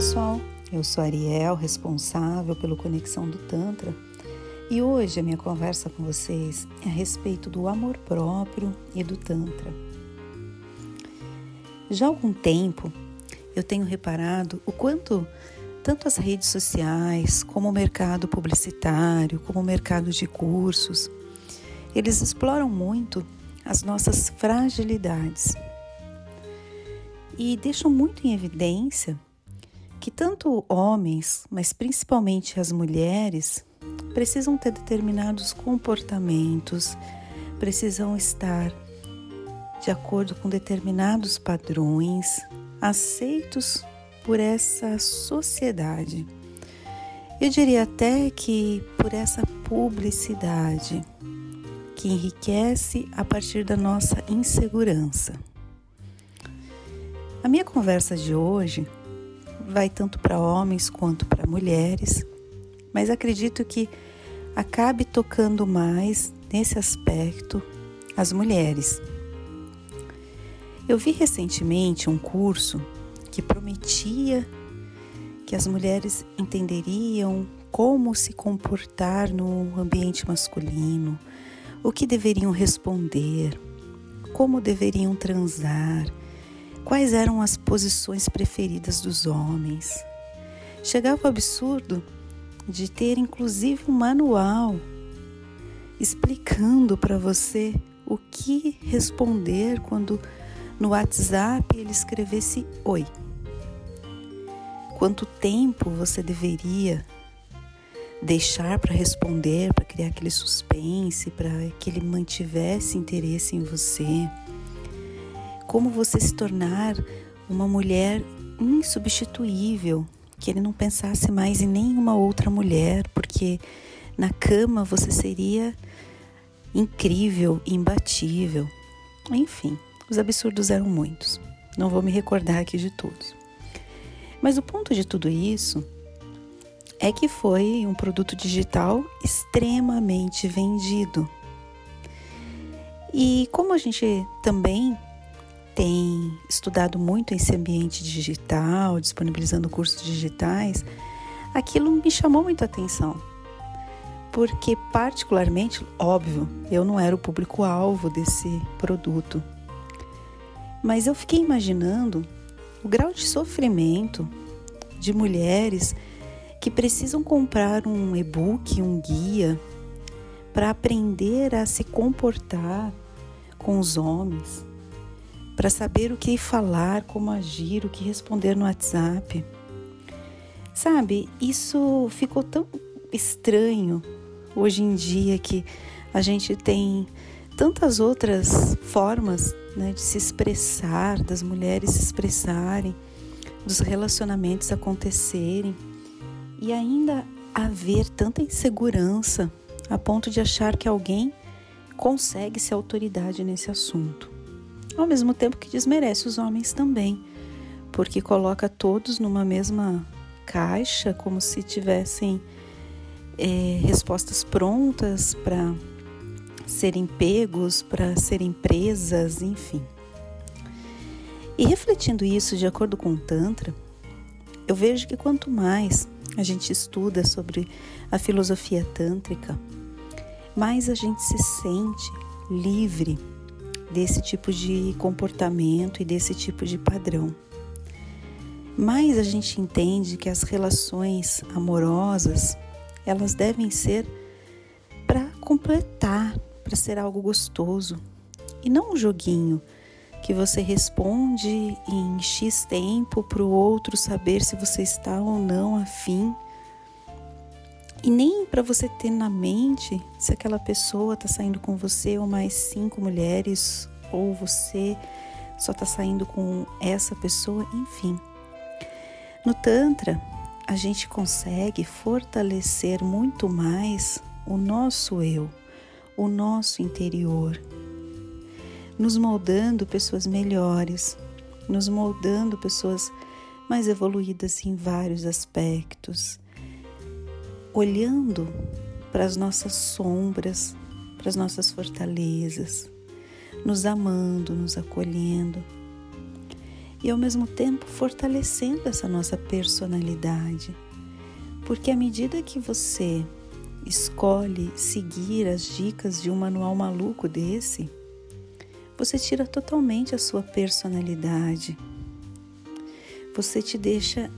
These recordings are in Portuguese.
pessoal, eu sou Ariel, responsável pelo Conexão do Tantra, e hoje a minha conversa com vocês é a respeito do amor próprio e do Tantra. Já há algum tempo eu tenho reparado o quanto tanto as redes sociais, como o mercado publicitário, como o mercado de cursos, eles exploram muito as nossas fragilidades e deixam muito em evidência que tanto homens, mas principalmente as mulheres, precisam ter determinados comportamentos, precisam estar de acordo com determinados padrões aceitos por essa sociedade. Eu diria até que por essa publicidade que enriquece a partir da nossa insegurança. A minha conversa de hoje vai tanto para homens quanto para mulheres, mas acredito que acabe tocando mais nesse aspecto as mulheres. Eu vi recentemente um curso que prometia que as mulheres entenderiam como se comportar no ambiente masculino, o que deveriam responder, como deveriam transar, quais eram as posições preferidas dos homens. Chegava o absurdo de ter inclusive um manual explicando para você o que responder quando no WhatsApp ele escrevesse oi. Quanto tempo você deveria deixar para responder, para criar aquele suspense, para que ele mantivesse interesse em você? Como você se tornar uma mulher insubstituível, que ele não pensasse mais em nenhuma outra mulher, porque na cama você seria incrível, imbatível. Enfim, os absurdos eram muitos. Não vou me recordar aqui de todos. Mas o ponto de tudo isso é que foi um produto digital extremamente vendido. E como a gente também tem estudado muito esse ambiente digital, disponibilizando cursos digitais, aquilo me chamou muito a atenção. Porque, particularmente, óbvio, eu não era o público-alvo desse produto. Mas eu fiquei imaginando o grau de sofrimento de mulheres que precisam comprar um e-book, um guia, para aprender a se comportar com os homens para saber o que falar, como agir, o que responder no WhatsApp. Sabe, isso ficou tão estranho hoje em dia que a gente tem tantas outras formas né, de se expressar, das mulheres se expressarem, dos relacionamentos acontecerem e ainda haver tanta insegurança a ponto de achar que alguém consegue ser autoridade nesse assunto ao mesmo tempo que desmerece os homens também, porque coloca todos numa mesma caixa, como se tivessem é, respostas prontas para serem pegos, para serem presas, enfim. E refletindo isso de acordo com o Tantra, eu vejo que quanto mais a gente estuda sobre a filosofia tântrica, mais a gente se sente livre desse tipo de comportamento e desse tipo de padrão. Mas a gente entende que as relações amorosas, elas devem ser para completar, para ser algo gostoso e não um joguinho que você responde em X tempo para o outro saber se você está ou não afim. E nem para você ter na mente se aquela pessoa está saindo com você ou mais cinco mulheres, ou você só está saindo com essa pessoa, enfim. No Tantra, a gente consegue fortalecer muito mais o nosso eu, o nosso interior, nos moldando pessoas melhores, nos moldando pessoas mais evoluídas em vários aspectos olhando para as nossas sombras, para as nossas fortalezas, nos amando, nos acolhendo. e ao mesmo tempo fortalecendo essa nossa personalidade. Porque à medida que você escolhe seguir as dicas de um manual maluco desse, você tira totalmente a sua personalidade. Você te deixa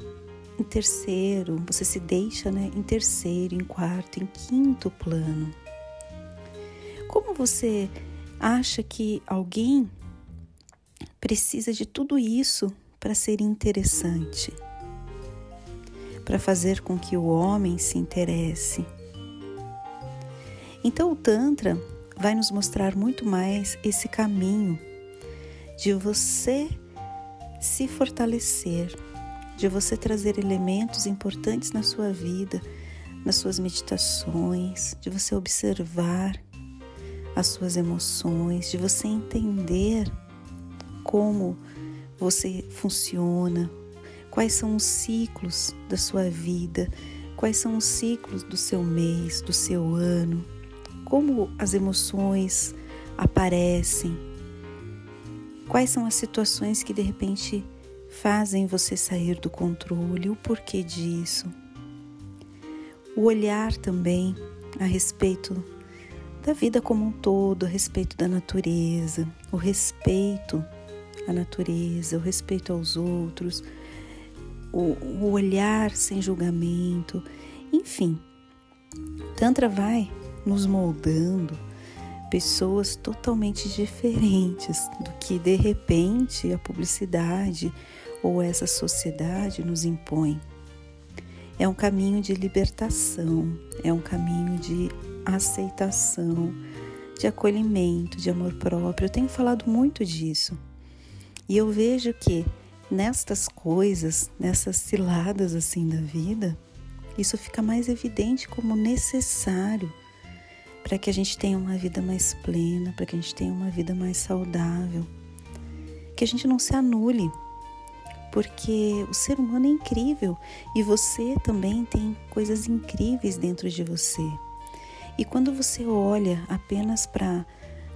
em terceiro, você se deixa né, em terceiro, em quarto, em quinto plano. Como você acha que alguém precisa de tudo isso para ser interessante? Para fazer com que o homem se interesse? Então, o Tantra vai nos mostrar muito mais esse caminho de você se fortalecer, de você trazer elementos importantes na sua vida, nas suas meditações, de você observar as suas emoções, de você entender como você funciona, quais são os ciclos da sua vida, quais são os ciclos do seu mês, do seu ano, como as emoções aparecem, quais são as situações que de repente fazem você sair do controle, o porquê disso. O olhar também a respeito da vida como um todo, a respeito da natureza, o respeito à natureza, o respeito aos outros, o, o olhar sem julgamento, enfim. Tantra vai nos moldando pessoas totalmente diferentes do que de repente a publicidade ou essa sociedade nos impõe. É um caminho de libertação, é um caminho de aceitação, de acolhimento, de amor próprio. Eu tenho falado muito disso. E eu vejo que nestas coisas, nessas ciladas assim da vida, isso fica mais evidente como necessário para que a gente tenha uma vida mais plena, para que a gente tenha uma vida mais saudável. Que a gente não se anule, porque o ser humano é incrível e você também tem coisas incríveis dentro de você. E quando você olha apenas para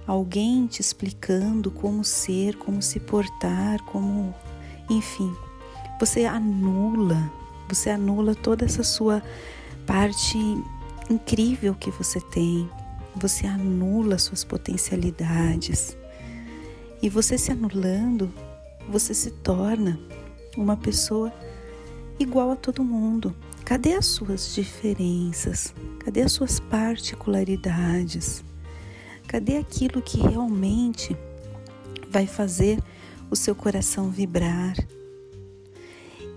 alguém te explicando como ser, como se portar, como, enfim, você anula, você anula toda essa sua parte incrível que você tem. Você anula suas potencialidades. E você se anulando, você se torna uma pessoa igual a todo mundo. Cadê as suas diferenças? Cadê as suas particularidades? Cadê aquilo que realmente vai fazer o seu coração vibrar?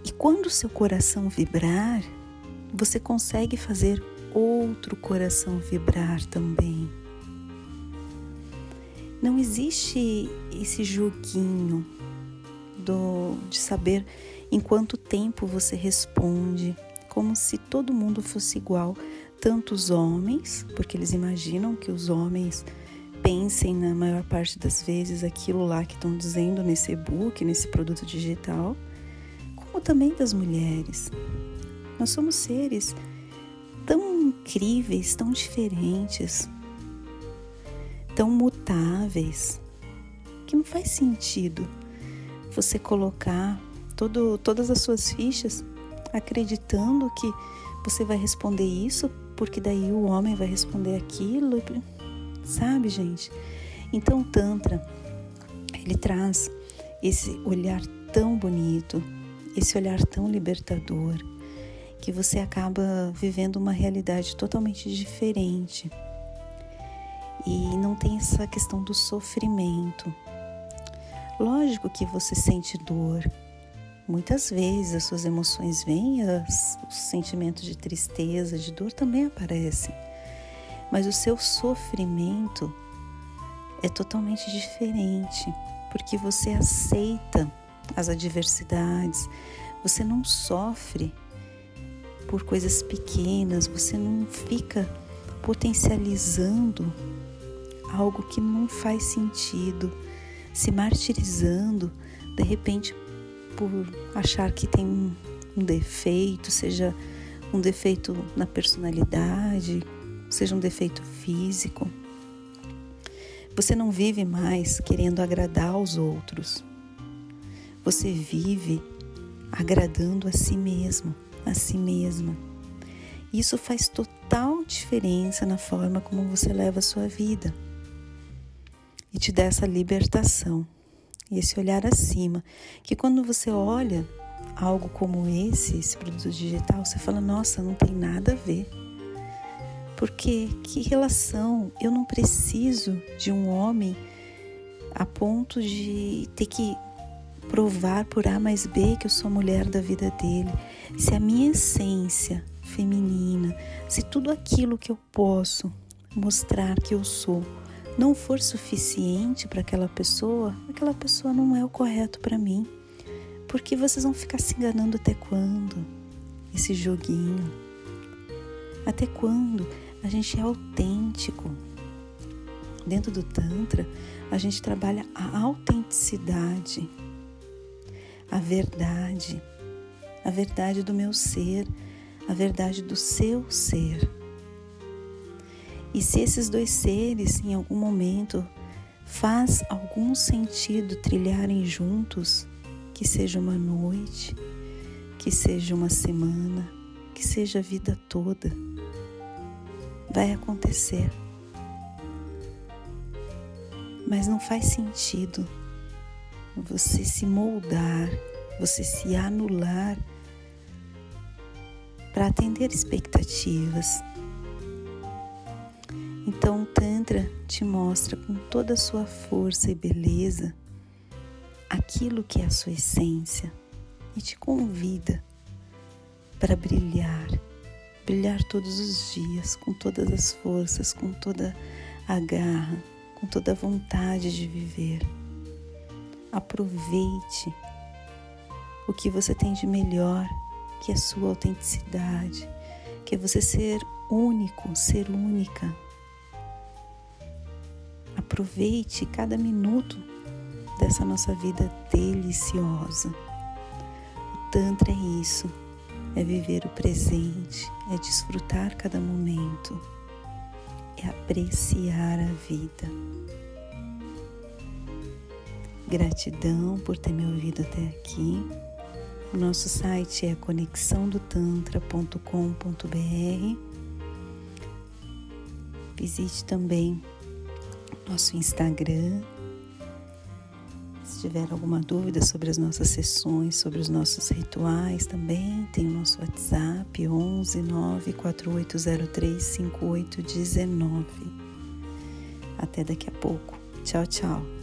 E quando o seu coração vibrar, você consegue fazer outro coração vibrar também. Não existe esse joguinho do, de saber em quanto tempo você responde, como se todo mundo fosse igual, tanto os homens, porque eles imaginam que os homens pensem na maior parte das vezes aquilo lá que estão dizendo nesse e-book, nesse produto digital, como também das mulheres. Nós somos seres incríveis, tão diferentes, tão mutáveis, que não faz sentido você colocar todo, todas as suas fichas acreditando que você vai responder isso, porque daí o homem vai responder aquilo, sabe, gente? Então, o Tantra, ele traz esse olhar tão bonito, esse olhar tão libertador que você acaba vivendo uma realidade totalmente diferente. E não tem essa questão do sofrimento. Lógico que você sente dor. Muitas vezes as suas emoções vêm, as, os sentimentos de tristeza, de dor também aparecem. Mas o seu sofrimento é totalmente diferente, porque você aceita as adversidades, você não sofre por coisas pequenas, você não fica potencializando algo que não faz sentido, se martirizando de repente por achar que tem um, defeito, seja um defeito na personalidade, seja um defeito físico. Você não vive mais querendo agradar aos outros. você vive agradando a si mesmo, a si mesma. Isso faz total diferença na forma como você leva a sua vida e te dá essa libertação e esse olhar acima, que quando você olha algo como esse, esse produto digital, você fala: "Nossa, não tem nada a ver". Porque que relação? Eu não preciso de um homem a ponto de ter que provar por A mais B que eu sou mulher da vida dele. Se a minha essência feminina, se tudo aquilo que eu posso mostrar que eu sou não for suficiente para aquela pessoa, aquela pessoa não é o correto para mim. Porque vocês vão ficar se enganando até quando? Esse joguinho. Até quando a gente é autêntico? Dentro do Tantra, a gente trabalha a autenticidade, a verdade, a verdade do meu ser, a verdade do seu ser. E se esses dois seres em algum momento faz algum sentido trilharem juntos, que seja uma noite, que seja uma semana, que seja a vida toda, vai acontecer. Mas não faz sentido você se moldar, você se anular para atender expectativas então o Tantra te mostra com toda a sua força e beleza aquilo que é a sua essência e te convida para brilhar, brilhar todos os dias com todas as forças, com toda a garra, com toda a vontade de viver. Aproveite o que você tem de melhor, que é a sua autenticidade, que é você ser único, ser única Aproveite cada minuto dessa nossa vida deliciosa. O Tantra é isso, é viver o presente, é desfrutar cada momento, é apreciar a vida. Gratidão por ter me ouvido até aqui. O nosso site é conexãodotantra.com.br. Visite também nosso Instagram. Se tiver alguma dúvida sobre as nossas sessões, sobre os nossos rituais, também tem o nosso WhatsApp 11 94803 5819. Até daqui a pouco. Tchau, tchau.